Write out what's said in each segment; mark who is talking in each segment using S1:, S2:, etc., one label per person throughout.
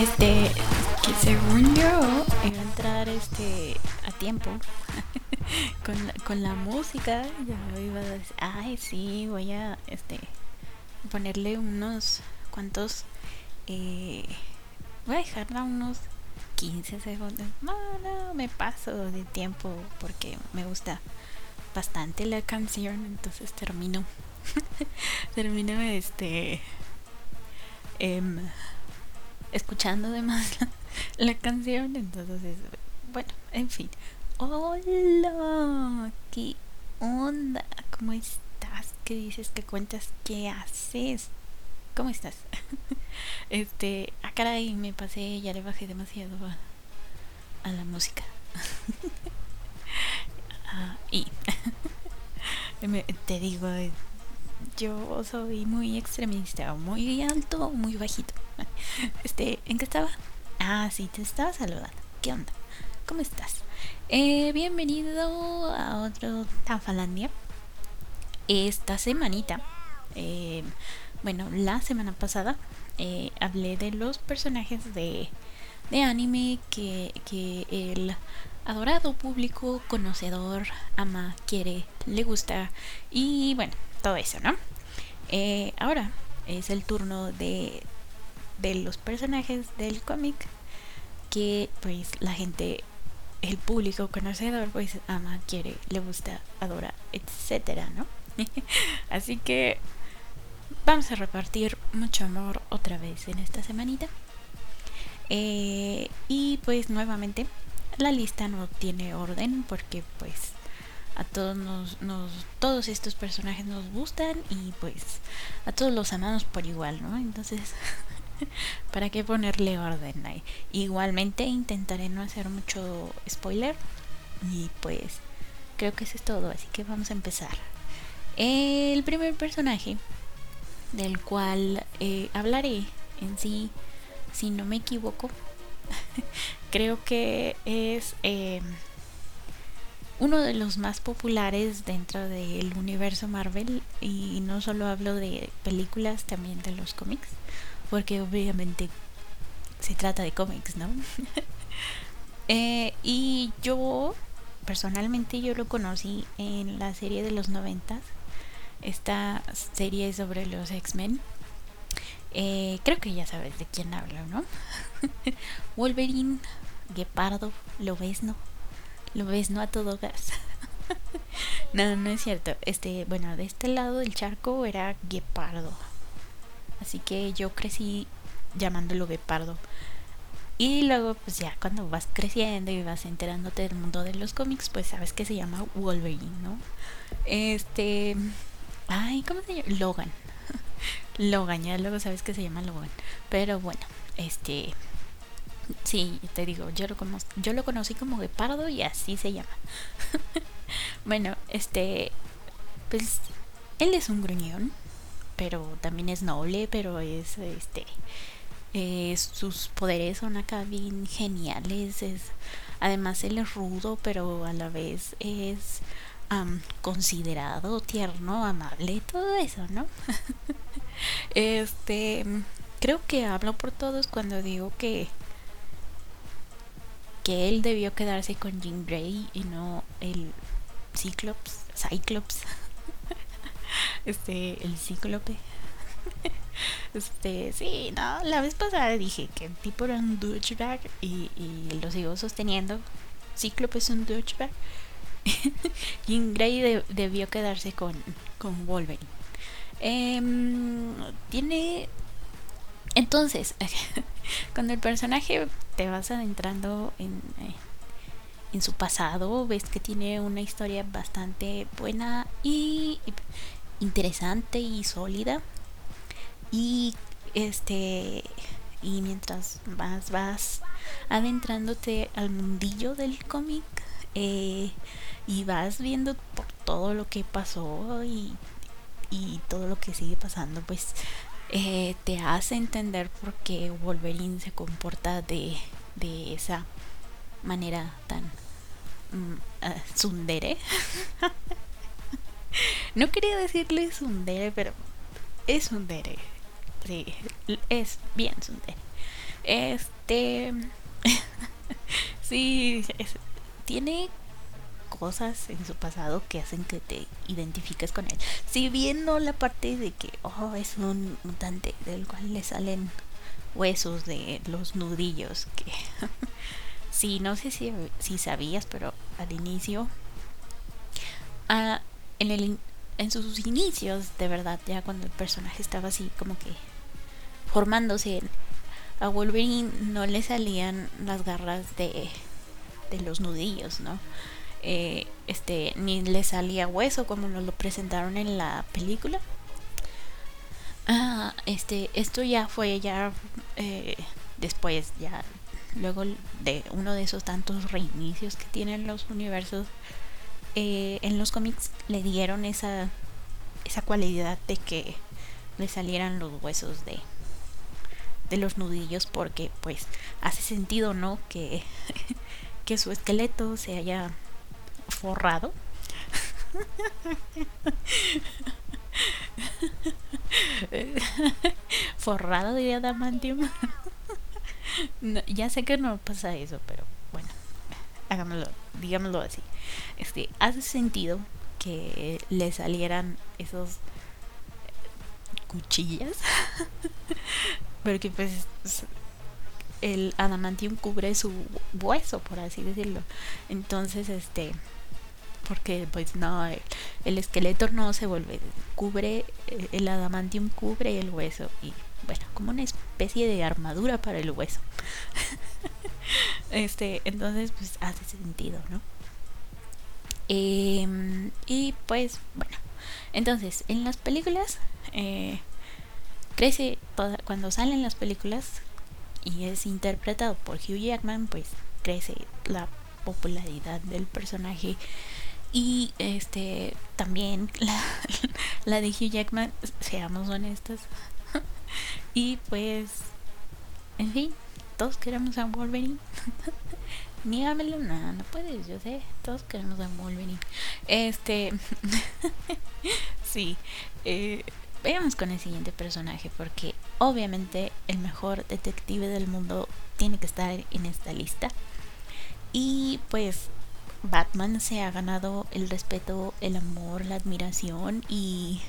S1: Este, que según yo entrar este a tiempo con, la, con la música, ya iba a decir, ay sí, voy a este ponerle unos cuantos eh, voy a dejarla unos 15 segundos. No, no, me paso de tiempo porque me gusta bastante la canción, entonces termino termino este em, escuchando además la, la canción. Entonces, bueno, en fin. Hola, ¿qué onda? ¿Cómo estás? ¿Qué dices? ¿Qué cuentas? ¿Qué haces? ¿Cómo estás? este, ah, caray, me pasé, ya le bajé demasiado a, la música. ah, y te digo, yo soy muy extremista, muy alto, muy bajito. Este, ¿en qué estaba? Ah, sí, te estaba saludando. ¿Qué onda? ¿Cómo estás? Eh, bienvenido a otro Tafalandia. Esta semanita, eh, bueno, la semana pasada eh, hablé de los personajes de, de anime que, que el adorado público conocedor ama, quiere, le gusta y bueno, todo eso, ¿no? Ahora es el turno de, de los personajes del cómic que pues la gente, el público conocedor pues ama, quiere, le gusta, adora, etcétera, ¿no? Así que vamos a repartir mucho amor otra vez en esta semanita. Eh, y pues nuevamente la lista no tiene orden porque pues a todos nos, nos, todos estos personajes nos gustan y pues a todos los amamos por igual, ¿no? Entonces, ¿para qué ponerle orden ahí? Igualmente intentaré no hacer mucho spoiler y pues creo que eso es todo, así que vamos a empezar. El primer personaje del cual eh, hablaré en sí, si no me equivoco, creo que es eh, uno de los más populares dentro del universo Marvel y no solo hablo de películas, también de los cómics, porque obviamente se trata de cómics, ¿no? eh, y yo, personalmente, yo lo conocí en la serie de los noventas, esta serie sobre los X-Men. Eh, creo que ya sabes de quién hablo, ¿no? Wolverine, Guepardo, lo ves, ¿no? Lo ves, no a todo gas. no, no es cierto. Este, bueno, de este lado del charco era guepardo. Así que yo crecí llamándolo guepardo. Y luego, pues ya cuando vas creciendo y vas enterándote del mundo de los cómics, pues sabes que se llama Wolverine, ¿no? Este. Ay, ¿cómo se llama? Logan. Logan, ya luego sabes que se llama Logan. Pero bueno, este. Sí, te digo, yo lo, yo lo conocí como Guepardo y así se llama. bueno, este, pues él es un gruñón, pero también es noble, pero es, este, sus poderes son acá bien geniales. Es, además él es rudo, pero a la vez es considerado, tierno, amable, todo eso, ¿no? este, creo que hablo por todos cuando digo que que él debió quedarse con Jean Grey y no el Cyclops, Cyclops, este, el Cíclope. Este, sí, no, la vez pasada dije que el tipo era un douchebag y, y lo sigo sosteniendo. Cíclope es un douchebag. Jean Grey debió quedarse con, con Wolverine. Em, tiene. Entonces, cuando el personaje te vas adentrando en, eh, en su pasado, ves que tiene una historia bastante buena y interesante y sólida. Y este y mientras vas vas adentrándote al mundillo del cómic, eh, y vas viendo por todo lo que pasó y, y todo lo que sigue pasando, pues eh, te hace entender por qué Wolverine se comporta de, de esa manera tan mm, sundere. no quería decirle sundere, pero es sundere. Sí, es bien sundere. Este. sí, tiene cosas en su pasado que hacen que te identifiques con él. Si bien no la parte de que, oh, es un mutante del cual le salen huesos de los nudillos, que sí, no sé si, si sabías, pero al inicio, ah, en, el, en sus inicios, de verdad, ya cuando el personaje estaba así como que formándose, a Wolverine no le salían las garras de, de los nudillos, ¿no? Eh, este ni le salía hueso como nos lo presentaron en la película ah, este esto ya fue ya eh, después ya luego de uno de esos tantos reinicios que tienen los universos eh, en los cómics le dieron esa esa cualidad de que le salieran los huesos de de los nudillos porque pues hace sentido no que que su esqueleto se haya forrado. forrado de adamantium. ya sé que no pasa eso, pero bueno, hagámoslo, digámoslo así. Este, hace sentido que le salieran esos cuchillas. Porque pues el adamantium cubre su hueso, por así decirlo. Entonces, este, porque pues no, el, esqueleto no se vuelve, cubre, eh, el adamantium cubre el hueso y bueno, como una especie de armadura para el hueso. este, entonces pues hace sentido, ¿no? Em, y pues bueno, entonces en las películas eh, crece toda, cuando salen las películas y es interpretado por Hugh Jackman, pues crece la popularidad del personaje y este también la, la de Hugh Jackman, seamos honestos. y pues, en fin, todos queremos a Wolverine. Nígamelo, no, no puedes, yo sé, todos queremos a Wolverine. Este, sí, eh, veamos con el siguiente personaje porque obviamente el mejor detective del mundo tiene que estar en esta lista. Y pues Batman se ha ganado el respeto, el amor, la admiración y,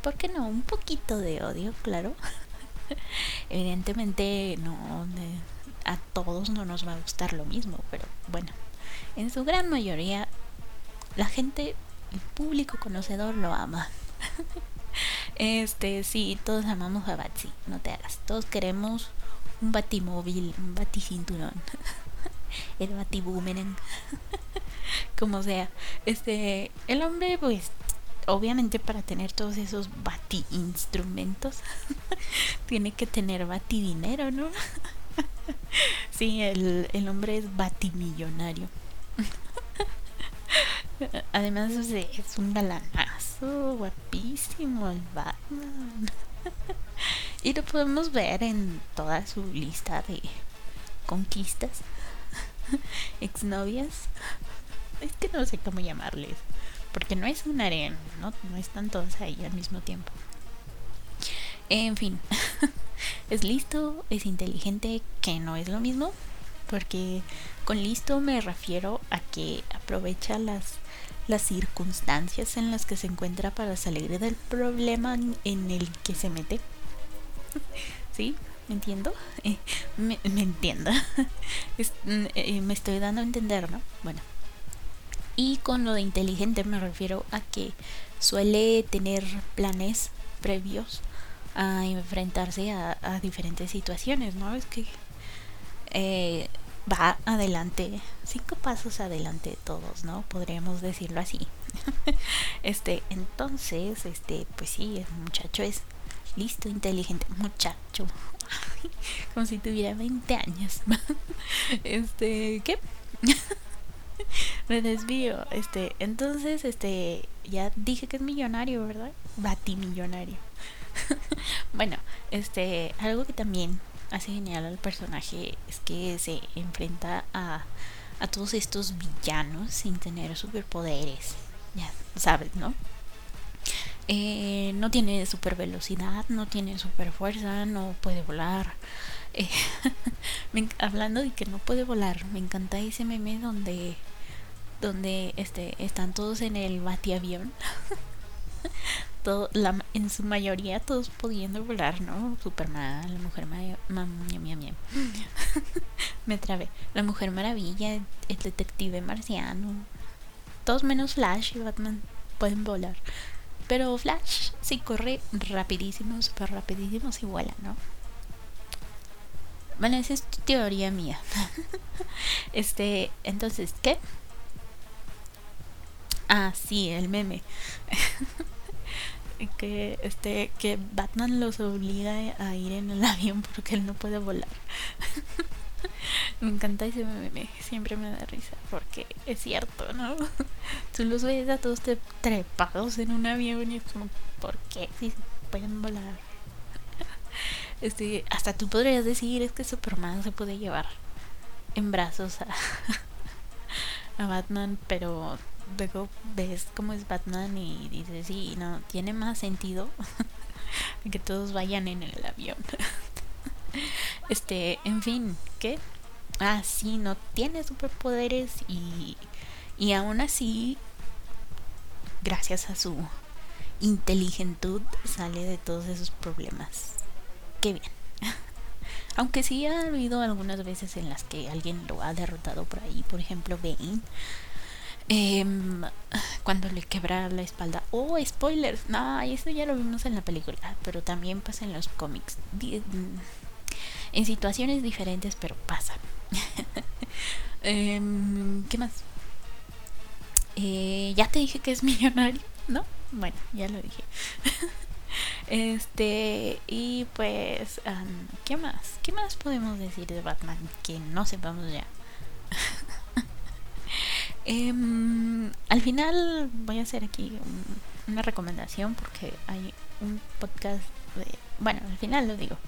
S1: ¿por qué no? Un poquito de odio, claro. Evidentemente no, a todos no nos va a gustar lo mismo, pero bueno, en su gran mayoría la gente, el público conocedor lo ama. Este, sí, todos amamos a Batsy, no te hagas. Todos queremos un batimóvil, un baticinturón. el batiboomerang. Como sea. Este, el hombre, pues, obviamente para tener todos esos bati instrumentos, tiene que tener batidinero, ¿no? sí, el, el hombre es batimillonario. Además es un galanazo, guapísimo el Batman. y lo podemos ver en toda su lista de conquistas, exnovias. Es que no sé cómo llamarles, porque no es un harem, ¿no? No están todos ahí al mismo tiempo. En fin, es listo, es inteligente, que no es lo mismo, porque con listo me refiero a que aprovecha las las circunstancias en las que se encuentra para salir del problema en el que se mete. ¿Sí? ¿Me entiendo? Eh, me, entiendo. Mm, eh, me estoy dando a entender, ¿no? Bueno. Y con lo de inteligente me refiero a que suele tener planes previos a enfrentarse a, diferentes situaciones, ¿no? Es que eh, va adelante, cinco pasos adelante de todos, ¿no? Podríamos decirlo así. este, entonces, este, pues sí, el muchacho es listo, inteligente, muchacho. Como si tuviera 20 años. este, ¿qué? me desvío. Este, entonces, este, ya dije que es millonario, ¿verdad? Batimillonario. bueno, este, algo que también hace genial al personaje es que se enfrenta a, a todos estos villanos sin tener superpoderes. Ya sabes, ¿no? Eh, no tiene super velocidad, no tiene super fuerza, no puede volar. Eh, hablando de que no puede volar, me encanta ese meme donde donde este están todos en el batiavión. Todo, en su mayoría todos pudiendo volar, ¿no? Superman, la mujer me trabé. La mujer maravilla, el detective marciano. Todos menos Flash y Batman pueden volar. Pero Flash sí corre rapidísimo, súper rapidísimo, si vuela, ¿no? Bueno, esa es teoría mía. este, entonces, ¿qué? Ah, sí, el meme. que este que Batman los obliga a ir en el avión porque él no puede volar. me encanta ese meme, siempre me da risa porque es cierto, ¿no? Tú los ves a todos trepados en un avión y es como, ¿por qué? Si pueden volar. Este, hasta tú podrías decir es que Superman se puede llevar en brazos a, a Batman, pero luego ves cómo es Batman y dices, sí, no, tiene más sentido que todos vayan en el avión. este, en fin, ¿qué? Ah, sí, no tiene superpoderes y, y aún así, gracias a su inteligentud, sale de todos esos problemas. Qué bien. Aunque sí ha habido algunas veces en las que alguien lo ha derrotado por ahí, por ejemplo Bane Em, cuando le quebra la espalda. Oh, spoilers. No, eso ya lo vimos en la película, pero también pasa en los cómics. Mm, en situaciones diferentes, pero pasa. Em, ¿Qué más? Eh, ya te dije que es millonario, ¿no? Bueno, ya lo dije. este, y pues, ¿qué más? ¿Qué más podemos decir de Batman que no sepamos ya? Em, al final voy a hacer aquí una recomendación porque hay un podcast de... Bueno, al final lo digo.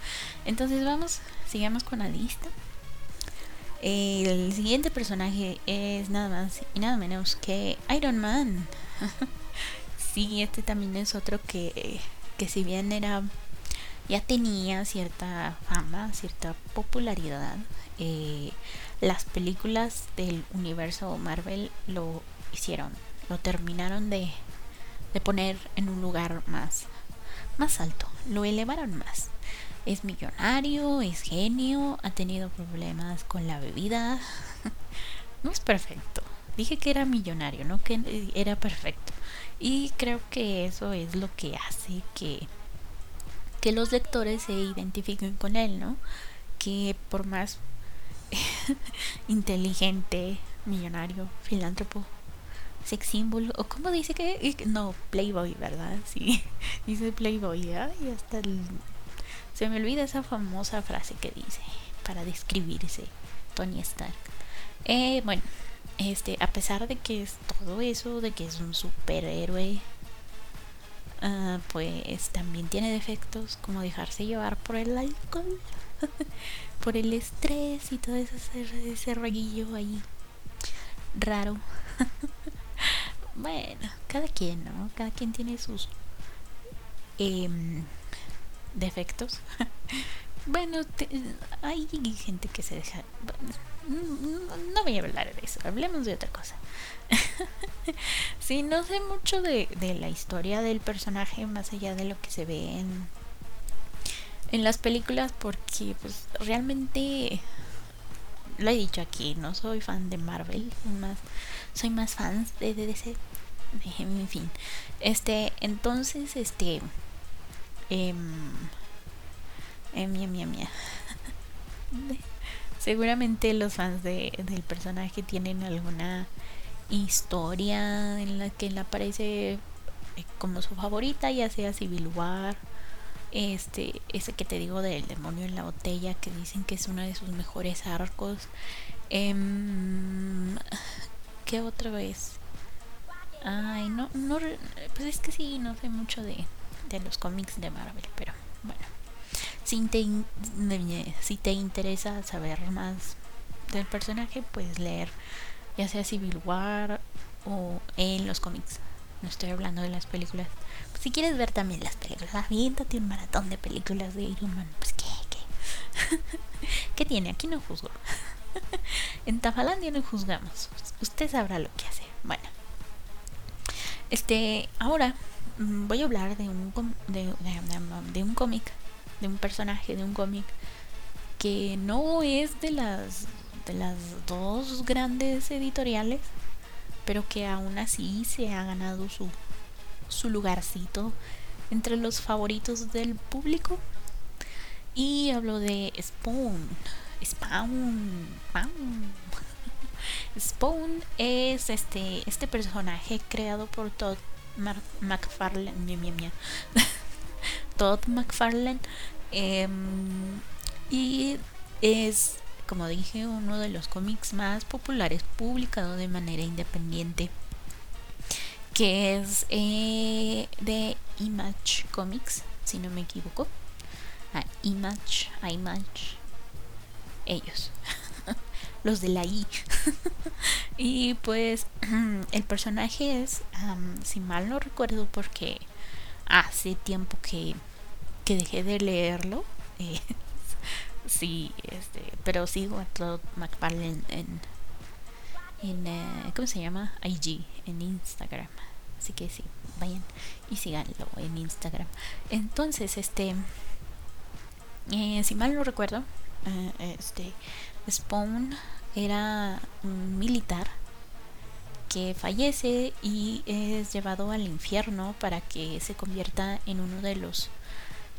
S1: Entonces vamos, sigamos con la lista. El siguiente personaje es nada más y nada menos que Iron Man. sí, este también es otro que, que si bien era ya tenía cierta fama, cierta popularidad, eh, las películas del universo Marvel lo hicieron, lo terminaron de, de poner en un lugar más, más alto, lo elevaron más. Es millonario, es genio, ha tenido problemas con la bebida. no es perfecto. Dije que era millonario, no que era perfecto. Y creo que eso es lo que hace que, que los lectores se identifiquen con él, ¿no? Que por más inteligente, millonario, filántropo, sex symbol, o como dice que no, playboy, ¿verdad? Sí, dice playboy, y hasta se me olvida esa famosa frase que dice para describirse Tony Stark. Eh, bueno, este, a pesar de que es todo eso, de que es un superhéroe, uh, pues también tiene defectos como dejarse llevar por el alcohol. por el estrés y todo ese, ese rollillo ahí raro. bueno, cada quien, ¿no? Cada quien tiene sus em, defectos. bueno, hay gente que se deja... no, voy a hablar de eso, hablemos de otra cosa. sí, no sé mucho de, de la historia del personaje más allá de lo que se ve en en las películas porque pues realmente lo he dicho aquí, no soy fan de Marvel, más soy más fan de DC. En fin, este, entonces, este, eh, mía, mía, mía. Seguramente los fans de, del personaje tienen alguna historia en la que él aparece eh, como su favorita, ya sea Civil War este ese que te digo del demonio en la botella que dicen que es uno de sus mejores arcos em, ¿Qué otra vez? Ay, no, no, pues es que sí, no sé mucho de, de los cómics de Marvel, pero bueno. Si te, interesa saber más del personaje, puedes leer ya sea Civil War o en los cómics. No estoy hablando de las películas. Si quieres ver también las películas, aviéntate un maratón de películas de Iron Man. Pues qué, qué. ¿Qué tiene? Aquí no juzgo. en Tafalandia no juzgamos. Usted sabrá lo que hace. Bueno. Este, ahora mm, voy a hablar de un de, de un cómic, de un personaje de un cómic que no es de las de las dos grandes editoriales, pero que aún así se ha ganado su, su lugarcito entre los favoritos del público. Y hablo de Spawn. Spawn. Spawn. Spawn es este, este personaje creado por Todd McFarlane. Todd McFarlane. Em, y es como dije, uno de los cómics más populares publicado de manera independiente, que es eh, de Image Comics, si no me equivoco. Ah, Image, Image, ellos, los de la I. y pues el personaje es, si mal no recuerdo, porque hace tiempo que, que dejé de leerlo. Eh, sí, este, pero sigo a Todd McFarlane en, en eh, ¿cómo se llama? IG, en Instagram. Así que sí, vayan y síganlo en Instagram. Entonces, este, eh, si mal no recuerdo, este, Spawn era un militar que fallece y es llevado al infierno para que se convierta en uno de los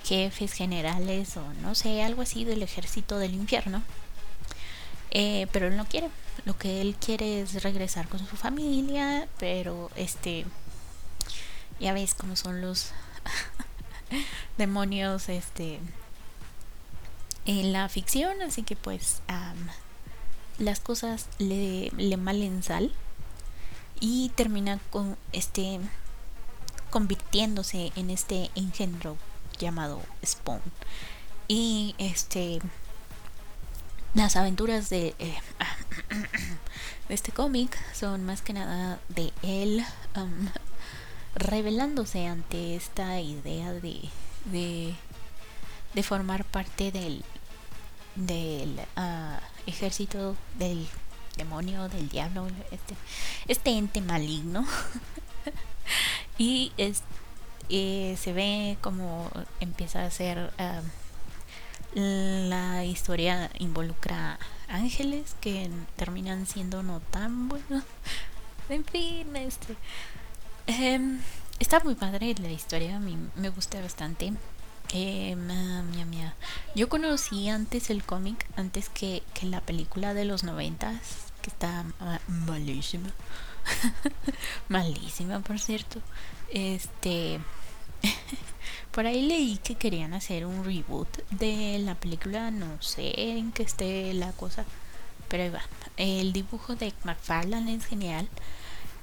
S1: jefes generales o no sé, algo así del ejército del infierno. Eh, pero él no quiere. Lo que él quiere es regresar con su familia, pero este, ya ves cómo son los demonios, este, en la ficción, así que pues las cosas le, le malen sal y termina con este convirtiéndose en este engendro llamado Spawn. Y este las aventuras de, eh, este cómic son más que nada de él um, revelándose ante esta idea de, de, formar parte del, del uh, ejército del demonio, del diablo, este, este ente maligno. y es, eh, se ve como empieza a ser la historia involucra ángeles que terminan siendo no tan buenos. En fin este em, está muy padre la historia a mí me gusta bastante. Eh, mía, yo conocí antes el cómic antes que, que la película de los noventas está malísima malísima por cierto este por ahí leí que querían hacer un reboot de la película, no sé en qué esté la cosa, pero ahí va. El dibujo de McFarlane es genial,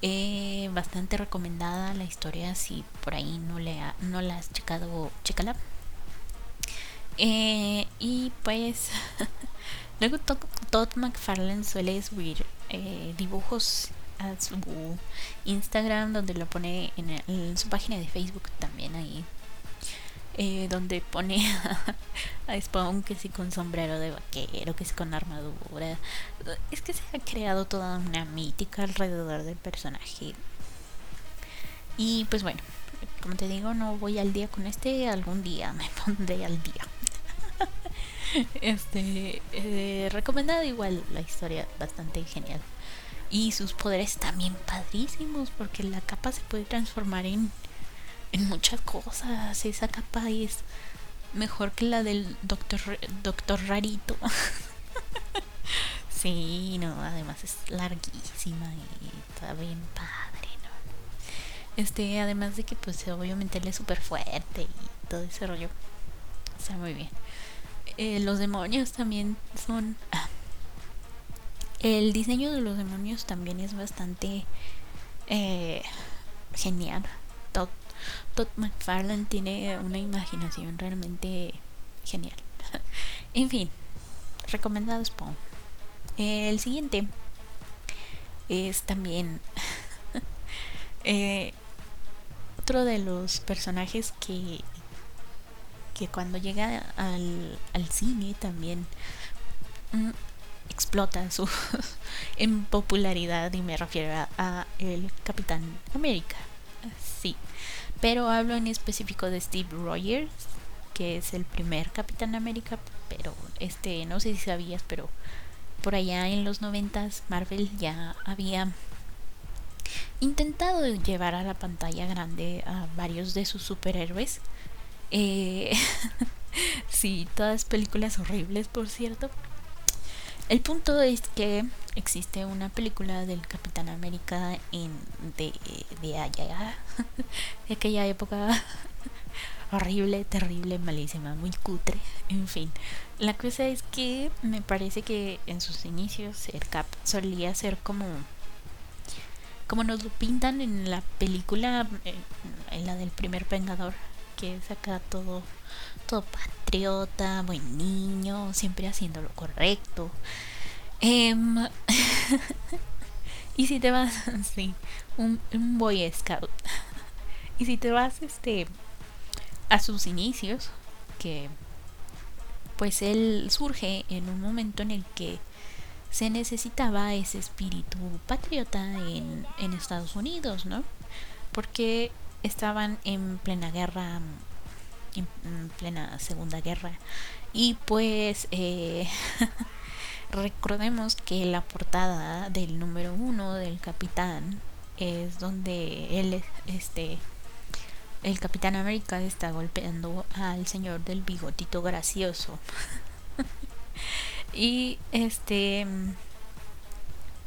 S1: eh, bastante recomendada la historia si por ahí no, le no la has checado, chécala. Eh, y pues luego Todd McFarlane suele subir eh, dibujos a su Instagram donde lo pone en, su página de Facebook también ahí eh, donde pone a, Spawn que sí con sombrero de vaquero que sí con armadura. Es que se ha creado toda una mítica alrededor del personaje. Y pues bueno como te digo no voy al día con este algún día me pondré al día este eh, recomendado igual la historia bastante genial y sus poderes también padrísimos, porque la capa se puede transformar en, en muchas cosas. Esa capa es mejor que la del doctor, doctor rarito. sí, no, además es larguísima y está bien padre, ¿no? Este, además de que pues obviamente él es súper fuerte y todo ese rollo. Está muy bien. Eh, los demonios también son... El diseño de los demonios también es bastante eh, genial. Todd, Todd McFarlane tiene una imaginación realmente genial. en fin, recomendado Spawn. El siguiente es también eh, otro de los personajes que que cuando llega al, al cine también mm, explota su en popularidad y me refiero a, el Capitán América. Sí pero hablo en específico de Steve Rogers que es el primer Capitán América pero este no sé si sabías pero por allá en los noventas Marvel ya había intentado llevar a la pantalla grande a varios de sus superhéroes eh, sí, todas películas horribles, por cierto. El punto es que existe una película del Capitán América en, de, de allá, de aquella época horrible, terrible, malísima, muy cutre, en fin. La cosa es que me parece que en sus inicios el Cap solía ser como como nos lo pintan en la película en la del primer Vengador que es acá todo, todo patriota, buen niño, siempre haciendo lo correcto. Em, y si te vas, sí, un, un boy scout. y si te vas, este, a sus inicios, que pues él surge en un momento en el que se necesitaba ese espíritu patriota en, en Estados Unidos, ¿no? Porque estaban en plena guerra, en plena segunda guerra. Y pues eh, recordemos que la portada del número uno del capitán es donde él, este, el capitán América está golpeando al señor del bigotito gracioso. y este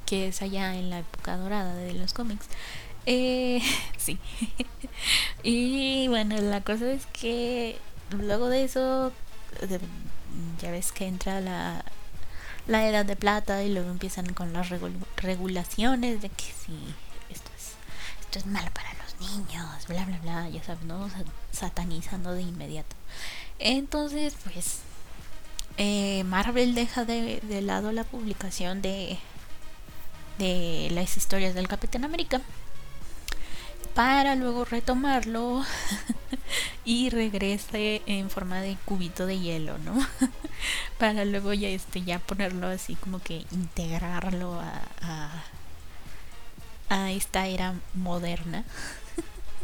S1: que es allá en la época dorada de los cómics eh, sí. y bueno, la cosa es que luego de eso, ya ves que entra la, la edad de plata y luego empiezan con las regulaciones de que sí, esto es, esto es malo para los niños, bla, bla, bla, ya sabes, ¿no? Satanizando de inmediato. Entonces, pues, eh, Marvel deja de, de lado la publicación de, de las historias del Capitán América para luego retomarlo y regrese en forma de cubito de hielo, ¿no? para luego ya este ya ponerlo así como que integrarlo a, a, esta era moderna.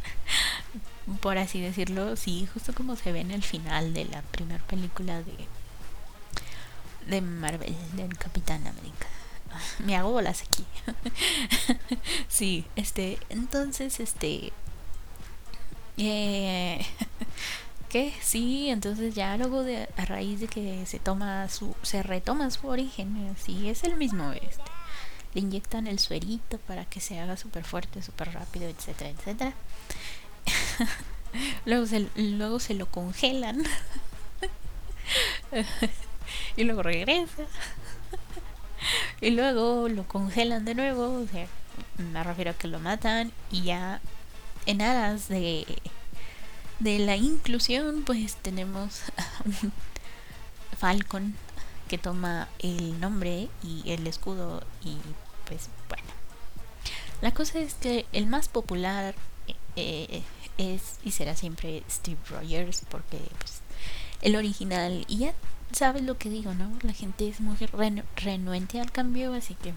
S1: Por así decirlo, sí, justo como se ve en el final de la primera película de de Marvel, del Capitán América. me hago bolas aquí. sí, este, entonces, este, eh, ¿qué? Sí, entonces ya luego de, a raíz de que se toma su, se retoma su origen, sí, es el mismo, este, le inyectan el suerito para que se haga súper fuerte, súper rápido, etcétera, etcétera. luego se, luego se lo congelan y luego regresa y luego lo congelan de nuevo, o sea, me refiero a que lo matan y ya en aras de, de la inclusión, pues tenemos un Falcon que toma el nombre y el escudo y pues bueno. La cosa es que el más popular eh, es y será siempre Steve Rogers porque pues el original y ya sabes lo que digo, ¿no? La gente es muy renuente al cambio, así que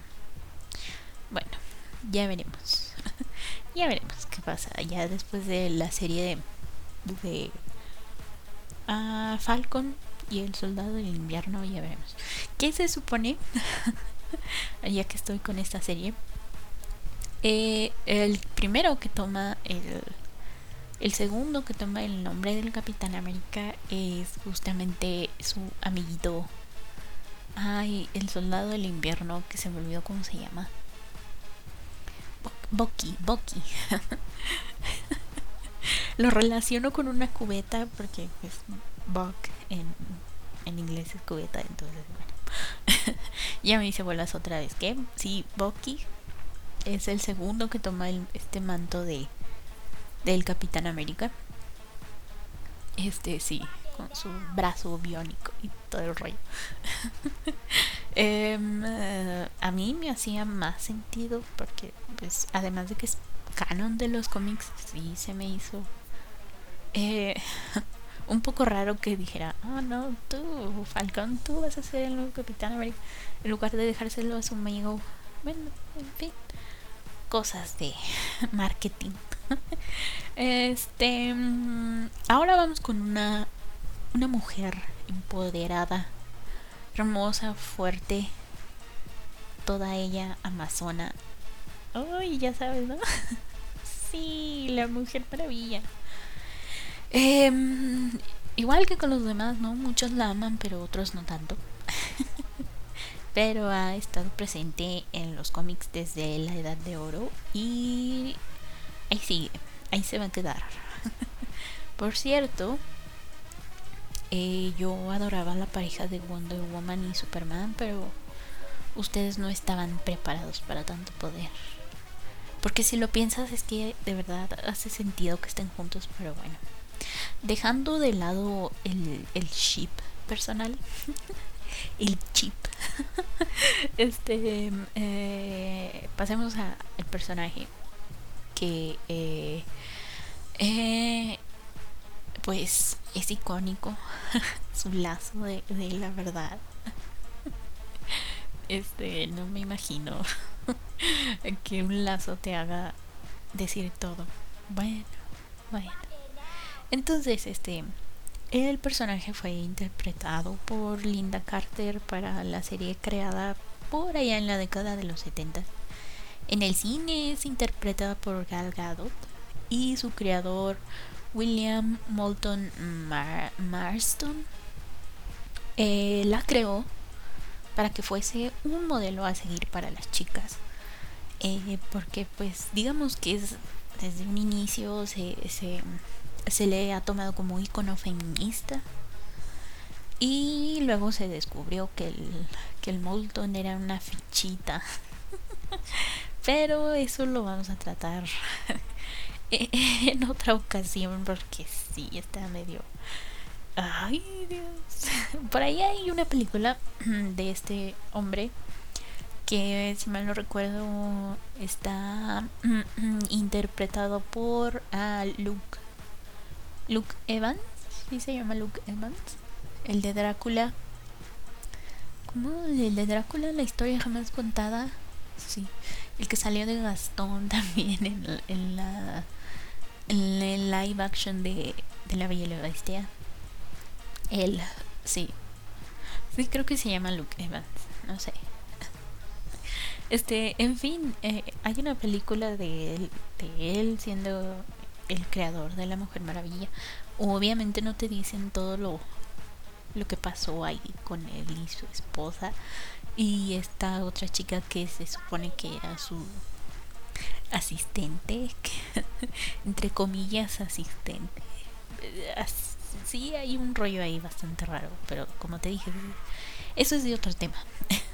S1: bueno, ya veremos. ya veremos qué pasa. Ya después de la serie de, de ah, Falcon y el Soldado del Invierno, ya veremos. ¿Qué se supone? ya que estoy con esta serie. Eh, el primero que toma el el segundo que toma el nombre del Capitán América es justamente su amiguito. Ay, el soldado del invierno, que se me olvidó cómo se llama. Bucky, Bucky. Lo relaciono con una cubeta porque pues Buck en, en inglés es cubeta, entonces bueno. ya me hice bolas otra vez. ¿Qué? Sí, Bucky es el segundo que toma este manto de del Capitán América. Este, sí, con su brazo biónico y todo el rollo. Em, eh, a mí me hacía más sentido porque, pues, además de que es canon de los cómics, sí se me hizo eh, un poco raro que dijera, oh no, tú, Falcón, tú vas a ser el nuevo Capitán América, en lugar de dejárselo a su amigo. Bueno, en fin, cosas de marketing. Este, mm, ahora vamos con una una mujer empoderada, hermosa, fuerte, toda ella amazona. Uy, ya sabes, ¿no? sí, la mujer maravilla. Em, igual que con los demás, ¿no? Muchos la aman, pero otros no tanto. pero ha estado presente en los cómics desde la Edad de Oro y ahí sigue, ahí se va a quedar. Por cierto, eh, yo adoraba la pareja de Wonder Woman y Superman, pero ustedes no estaban preparados para tanto poder. Porque si lo piensas es que de verdad hace sentido que estén juntos, pero bueno. Dejando de lado el, el chip personal, el chip, este, eh, pasemos al personaje que eh, eh, pues es icónico su lazo de, la verdad. Este, no me imagino que un lazo te haga decir todo. Bueno, bueno. Entonces, este, el personaje fue interpretado por Linda Carter para la serie creada por allá en la década de los 70. En el cine es interpretada por Gal Gadot y su creador William Moulton Marston eh, la creó para que fuese un modelo a seguir para las chicas. Eh, porque pues digamos que es desde un inicio se, se, le ha tomado como icono feminista y luego se descubrió que el, que el Moulton era una fichita. Pero eso lo vamos a tratar en otra ocasión porque sí, está medio... Ay, Dios. Por ahí hay una película de este hombre que, si mal no recuerdo, está interpretado por Luke. Luke Evans. ¿Sí se llama Luke Evans? El de Drácula. ¿Cómo? El de Drácula, la historia jamás contada. Sí. El que salió de Gastón también en, en la en el live action de, de La Bella y Bestia. Él, sí. Sí, creo que se llama Luke Evans. No sé. Este, en fin, eh, hay una película de él, de él siendo el creador de la Mujer Maravilla. Obviamente no te dicen todo lo, lo que pasó ahí con él y su esposa. Y esta otra chica que se supone que era su asistente, entre comillas asistente. Sí, hay un rollo ahí bastante raro, pero como te dije, eso es de otro tema.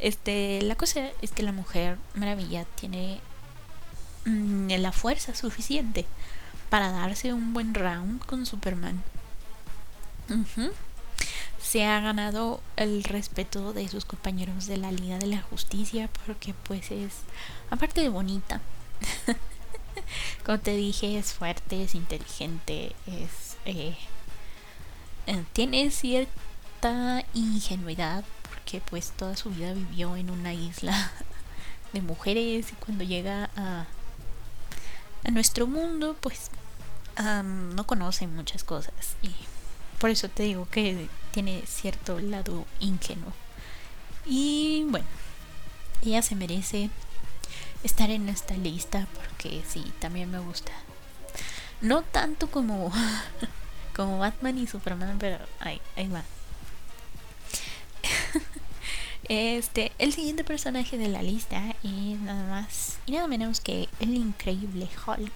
S1: Este, la cosa es que la mujer maravilla tiene mm, la fuerza suficiente para darse un buen round con Superman se ha ganado el respeto de sus compañeros de la Liga de la Justicia porque pues es, aparte de bonita, como te dije, es fuerte, es inteligente, es... Eh, eh, tiene cierta ingenuidad porque pues toda su vida vivió en una isla de mujeres y cuando llega a, a nuestro mundo pues no conoce muchas cosas y por eso te digo que tiene cierto lado ingenuo. Y bueno, ella se merece estar en esta lista porque sí, también me gusta. No tanto como, como Batman y Superman, pero ahí, ahí va. Este, el siguiente personaje de la lista es nada más y nada menos que el increíble Hulk,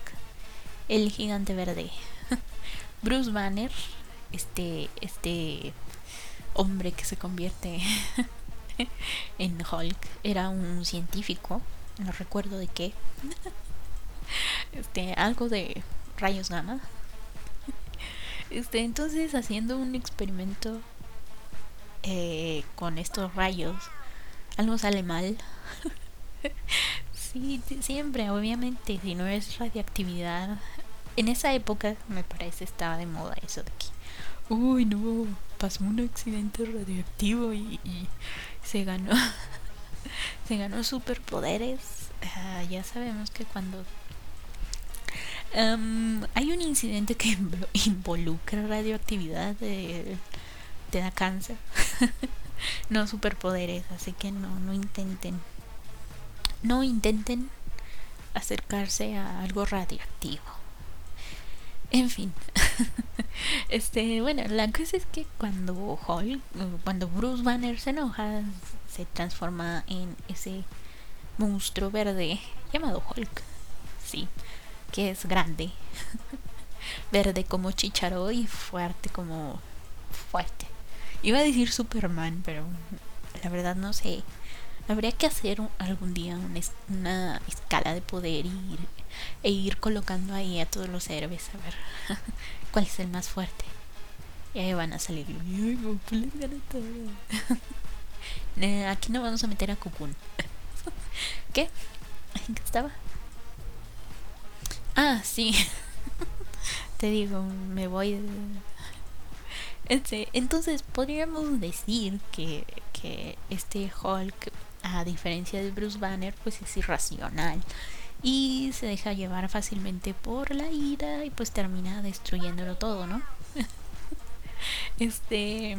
S1: el gigante verde. Bruce Banner este, este hombre que se convierte en Hulk era un científico, no recuerdo de qué, este, algo de rayos gamma. Este, entonces haciendo un experimento eh, con estos rayos, algo sale mal. sí, siempre, obviamente, si no es radiactividad. En esa época, me parece, estaba de moda eso de que, uy, no, pasó un accidente radioactivo y, se ganó, se ganó superpoderes. Ah, ya sabemos que cuando em, hay un incidente que involucra radioactividad, te da cáncer. no superpoderes, así que no, no intenten. No intenten acercarse a algo radiactivo. En fin. este, bueno, la cosa es que cuando Hulk, cuando Bruce Banner se enoja, se transforma en ese monstruo verde llamado Hulk. Sí, que es grande. verde como chicharo y fuerte como fuerte. Iba a decir Superman, pero la verdad no sé. Habría que hacer algún día una, escala de poder y e ir colocando ahí a todos los héroes a ver cuál es el más fuerte. Y ahí van a salir. Aquí no vamos a meter a Cocoon. ¿Qué? ¿En qué estaba? Ah, sí. Te digo, me voy. Este, entonces podríamos decir que, que este Hulk, a diferencia de Bruce Banner, pues es irracional y se deja llevar fácilmente por la ira y pues termina destruyéndolo todo, ¿no? este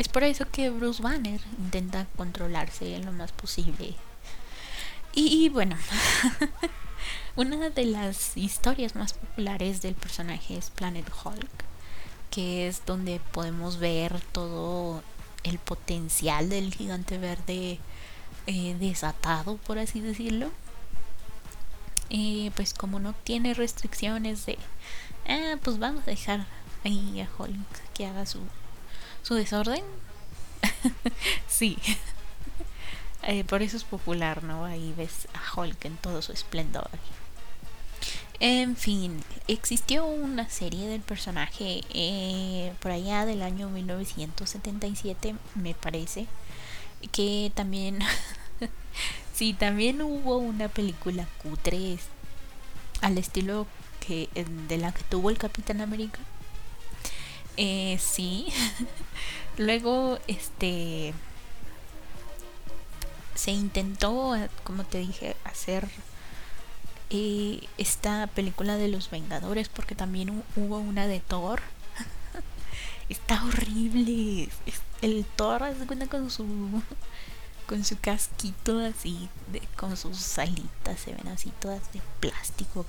S1: es por eso que Bruce Banner intenta controlarse lo más posible. Y, bueno, una de las historias más populares del personaje es Planet Hulk, que es donde podemos ver todo el potencial del gigante verde eh, desatado, por así decirlo. Pues como no tiene restricciones de, ah, pues vamos a dejar ahí a Hulk que haga su, su desorden. sí. Eh, por eso es popular, ¿no? Ahí ves a Hulk en todo su esplendor. En fin, existió una serie del personaje eh, por allá del año 1977, me parece, que también Sí, también hubo una película cutre al estilo que de la que tuvo el Capitán América. Eh, sí. Luego, este se intentó, como te dije, hacer eh, esta película de los Vengadores porque también hubo una de Thor. Está horrible. El Thor cuenta con su con su casquito así, con sus alitas, se ven así todas de plástico,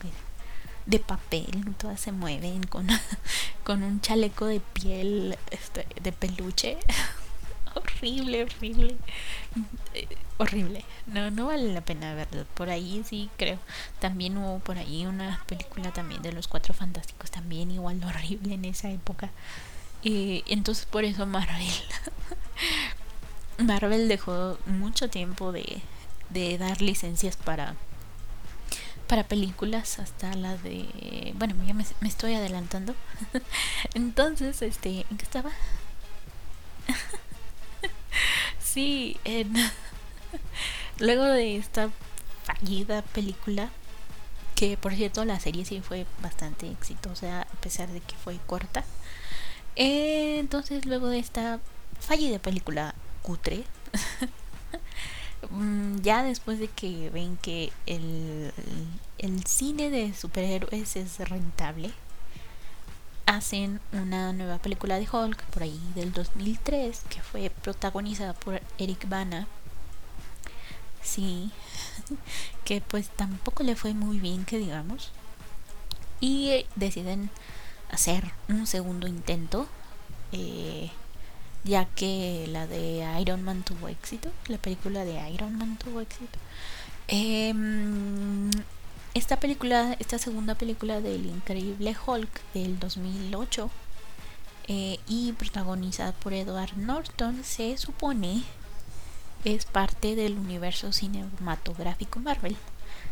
S1: de papel, todas se mueven con, con un chaleco de piel este, de peluche. horrible, horrible. Eh, horrible. No, no vale la pena verlo. Por ahí sí creo. También hubo por ahí una película también de los cuatro fantásticos, también igual horrible en esa época. Eh, entonces por eso Marvel Marvel dejó mucho tiempo de, dar licencias para para películas hasta la de bueno ya me, estoy adelantando. Entonces este en qué estaba sí en luego de esta fallida película que por cierto la serie sí fue bastante exitosa a pesar de que fue corta. Eh, entonces luego de esta fallida película cutre. Mm, ya después de que ven que el, el cine de superhéroes es rentable, hacen una nueva película de Hulk por ahí del 2003 que fue protagonizada por Eric Bana. Sí, que pues tampoco le fue muy bien que digamos. Y deciden hacer un segundo intento. Eh, ya que la de Iron Man tuvo éxito, la película de Iron Man tuvo éxito. Em, esta película, esta segunda película del increíble Hulk del 2008, eh, y protagonizada por Edward Norton, se supone es parte del universo cinematográfico Marvel.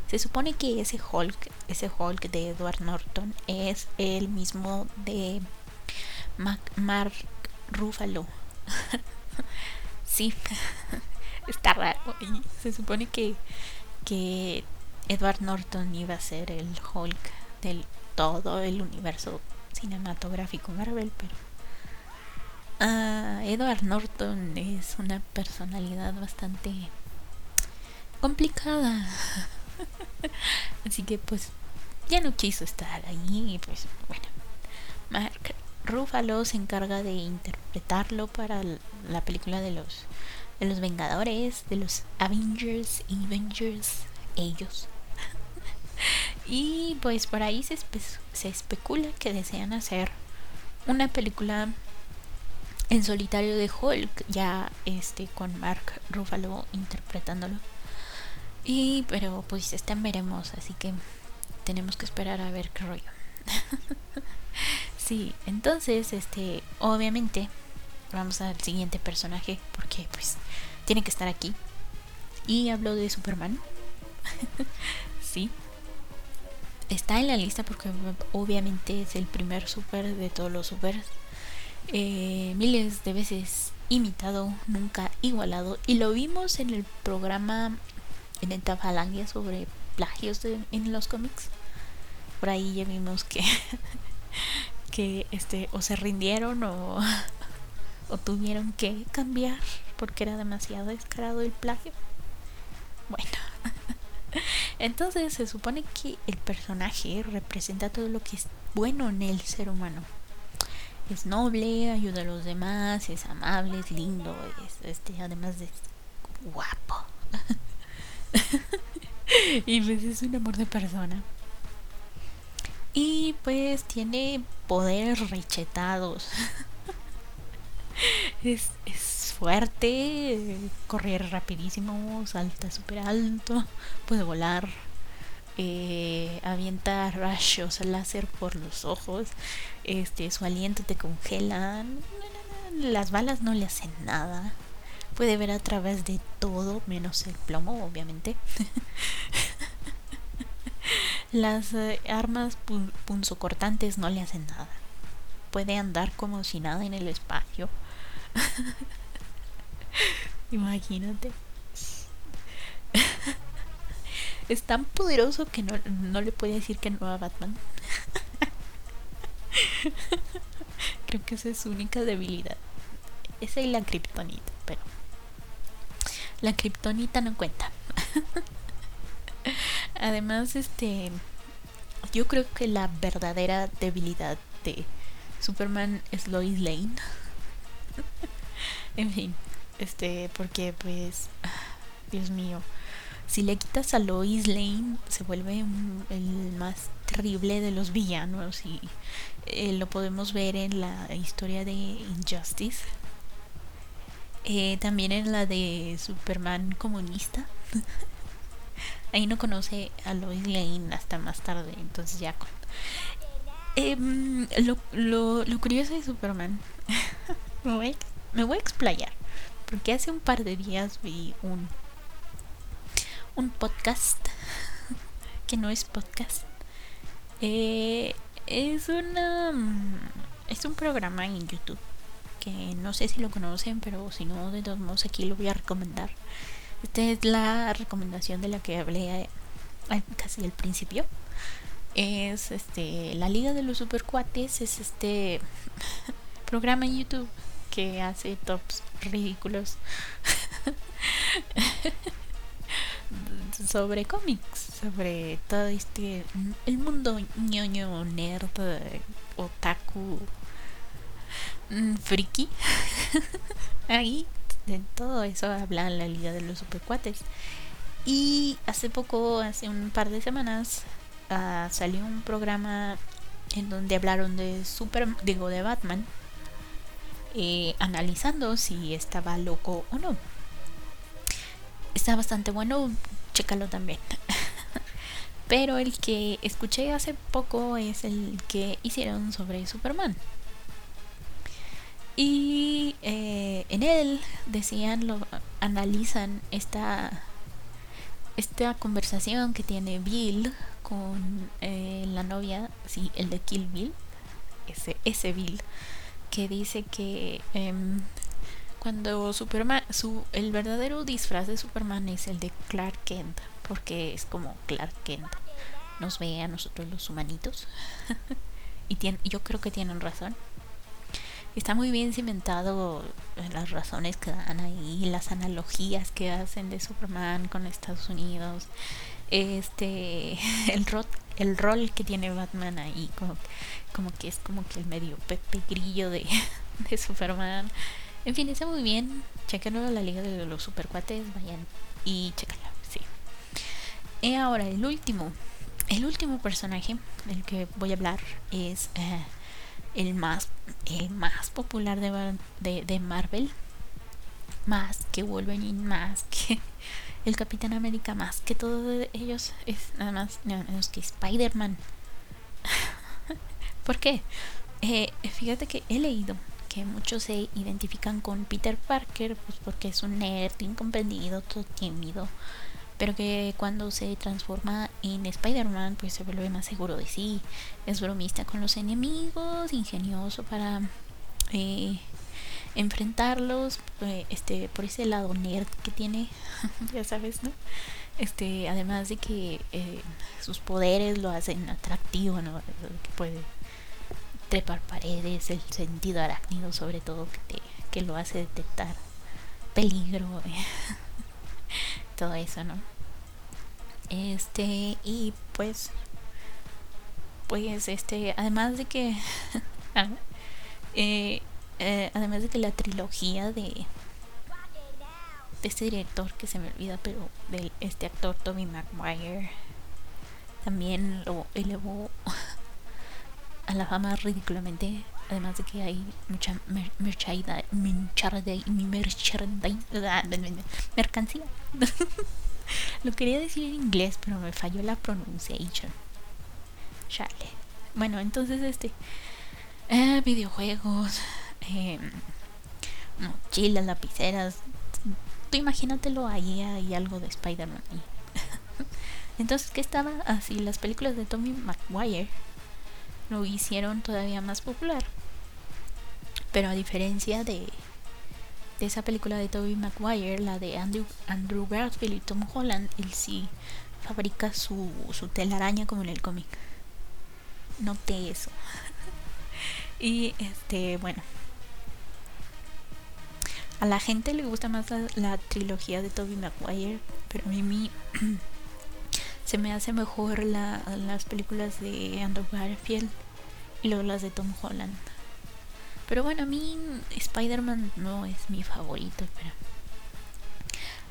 S1: Se supone que ese Hulk, ese Hulk de Edward Norton es el mismo de Mark Ruffalo. sí, está raro. se supone que, que Edward Norton iba a ser el Hulk del todo el universo cinematográfico Marvel, pero uh, Edward Norton es una personalidad bastante complicada. Así que pues ya no quiso estar ahí y pues bueno. Mark Ruffalo se encarga de interpretarlo para la película de los de los Vengadores, de los Avengers Avengers ellos. y pues por ahí se, se especula que desean hacer una película en solitario de Hulk, ya este con Mark Ruffalo interpretándolo. Y pero pues estén veremos, así que tenemos que esperar a ver qué rollo. sí, entonces este obviamente vamos al siguiente personaje porque pues tiene que estar aquí. Y hablo de Superman. sí. Está en la lista porque obviamente es el primer super de todos los supers eh, miles de veces imitado, nunca igualado. Y lo vimos en el programa en el Tafalangia sobre plagios en los cómics. Por ahí ya vimos que, que este, o se rindieron o, o tuvieron que cambiar porque era demasiado descarado el plagio. Bueno, entonces se supone que el personaje representa todo lo que es bueno en el ser humano es noble, ayuda a los demás, es amable, es lindo, es este, además de guapo. y pues es un amor de persona. Y pues tiene poderes rechetados. es, es fuerte, corre rapidísimo, salta súper alto, puede volar eh, avienta rayos láser por los ojos, este, su aliento te congela, las balas no le hacen nada, puede ver a través de todo menos el plomo, obviamente. Las eh, armas punzocortantes no le hacen nada. Puede andar como si nada en el espacio. Imagínate es tan poderoso que no, no le puede decir que no a Batman. Creo que esa es su única debilidad. Esa y la kriptonita, pero la kriptonita no cuenta. Además, este yo creo que la verdadera debilidad de Superman es Lois Lane. en fin, este, porque pues Dios mío, si le quitas a Lois Lane, se vuelve el más terrible de los villanos y eh, lo podemos ver en la historia de Injustice. Eh, también en la de Superman comunista. Ahí no conoce a Lois Lane hasta más tarde, entonces ya con... Em, lo, lo, lo, curioso de Superman, me, voy, me voy a explayar, porque hace un par de días vi un un podcast que no es podcast. Eh, es una es un programa en YouTube que no sé si lo conocen, pero si no, de todos modos aquí lo voy a recomendar. Esta es la recomendación de la que hablé casi al principio. Es este la Liga de los Supercuates, es este programa en YouTube que hace tops ridículos sobre cómics, sobre todo este el mundo ñoño, nerd, otaku, mm, friki. Ahí de todo eso habla la Liga de los Supercuates. Y hace poco, hace un par de semanas, uh, salió un programa en donde hablaron de Super, digo, de Batman, eh, analizando si estaba loco o no. Está bastante bueno, chécalo también. Pero el que escuché hace poco es el que hicieron sobre Superman. Y eh, en él decían, lo analizan esta, esta conversación que tiene Bill con eh, la novia, sí, el de Kill Bill, ese, ese Bill, que dice que em, cuando Superman, su, el verdadero disfraz de Superman es el de Clark Kent, porque es como Clark Kent nos ve a nosotros los humanitos. y yo creo que tienen razón está muy bien cimentado en las razones que dan ahí, las analogías que hacen de Superman con Estados Unidos, este, el rol, el rol que tiene Batman ahí, como, como que es como que el medio Pepe Grillo de, de Superman. En fin, está muy bien. Chequenlo la Liga de los Supercuates, vayan y chequenlo, sí. Y ahora el último, el último personaje del que voy a hablar es eh, el más, el más popular de, de, Marvel. Más que Wolverine, más que el Capitán América, más que todos ellos. Es nada más, menos que Spider-Man. ¿Por qué? Eh, fíjate que he leído que muchos se identifican con Peter Parker, pues porque es un nerd incomprendido, todo tímido, pero que cuando se transforma en Spider-Man pues se vuelve más seguro de sí, es bromista con los enemigos, ingenioso para eh, enfrentarlos, eh, este por ese lado nerd que tiene, ya sabes, ¿no? Este, además de que eh, sus poderes lo hacen atractivo, ¿no? Que puede trepar paredes, el sentido arácnido sobre todo que, que lo hace detectar peligro todo eso, ¿no? Este, y pues, pues, este, además de que, ah, eh, eh, además de que la trilogía de, de este director que se me olvida, pero de este actor Toby Maguire, también lo elevó a la fama ridículamente además de que hay mucha merchandise, mercancía. Lo quería decir en inglés, pero me falló la pronunciación. Chale. Bueno, entonces este eh, videojuegos, eh, mochilas, lapiceras. Tú imagínatelo ahí hay algo de Spider-Man entonces, ¿qué estaba así? Las películas de Tommy Maguire lo hicieron todavía más popular. Pero a diferencia de, de esa película de Tobey Maguire, la de Andrew, Andrew Garfield y Tom Holland, él sí fabrica su, su telaraña como en el cómic. Noté eso. y este, bueno. A la gente le gusta más la, trilogía de Tobey Maguire, pero a mí se me hace mejor la, las películas de Andrew Garfield y luego las de Tom Holland. Pero bueno, a mí Spider-Man no es mi favorito, pero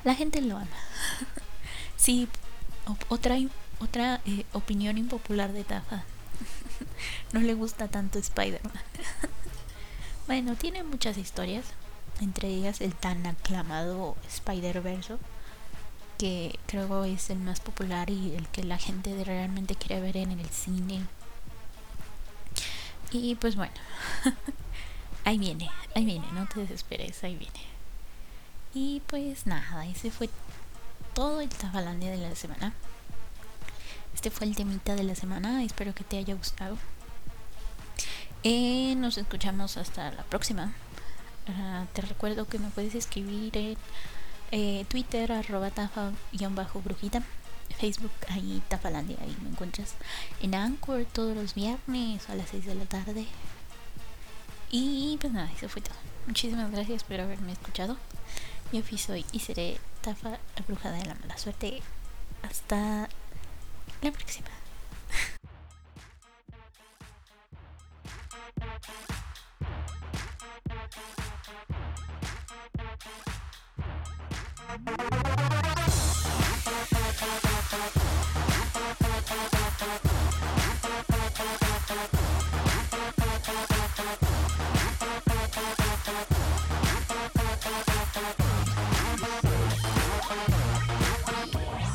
S1: la gente lo ama. sí, otra otra eh, opinión impopular de Tafa. no le gusta tanto Spider-Man. bueno, tiene muchas historias, entre ellas el tan aclamado Spider-Verse que creo es el más popular y el que la gente realmente quiere ver en el cine. Y pues bueno, ahí viene, ahí viene, no te desesperes, ahí viene. Y pues nada, ese fue todo el Tafalandia de la semana. Este fue el temita de la semana, espero que te haya gustado. Eh, nos escuchamos hasta la próxima. Ah, te recuerdo que me puedes escribir en eh, Twitter, arroba tafa-brujita. Facebook, ahí Tafalandia, ahí me encuentras. En Anchor todos los viernes a las 6 de la tarde. Y pues nada, eso fue todo. Muchísimas gracias por haberme escuchado. Yo fui soy y seré Tafa, la bruja de la mala suerte. Hasta la próxima. Thank you.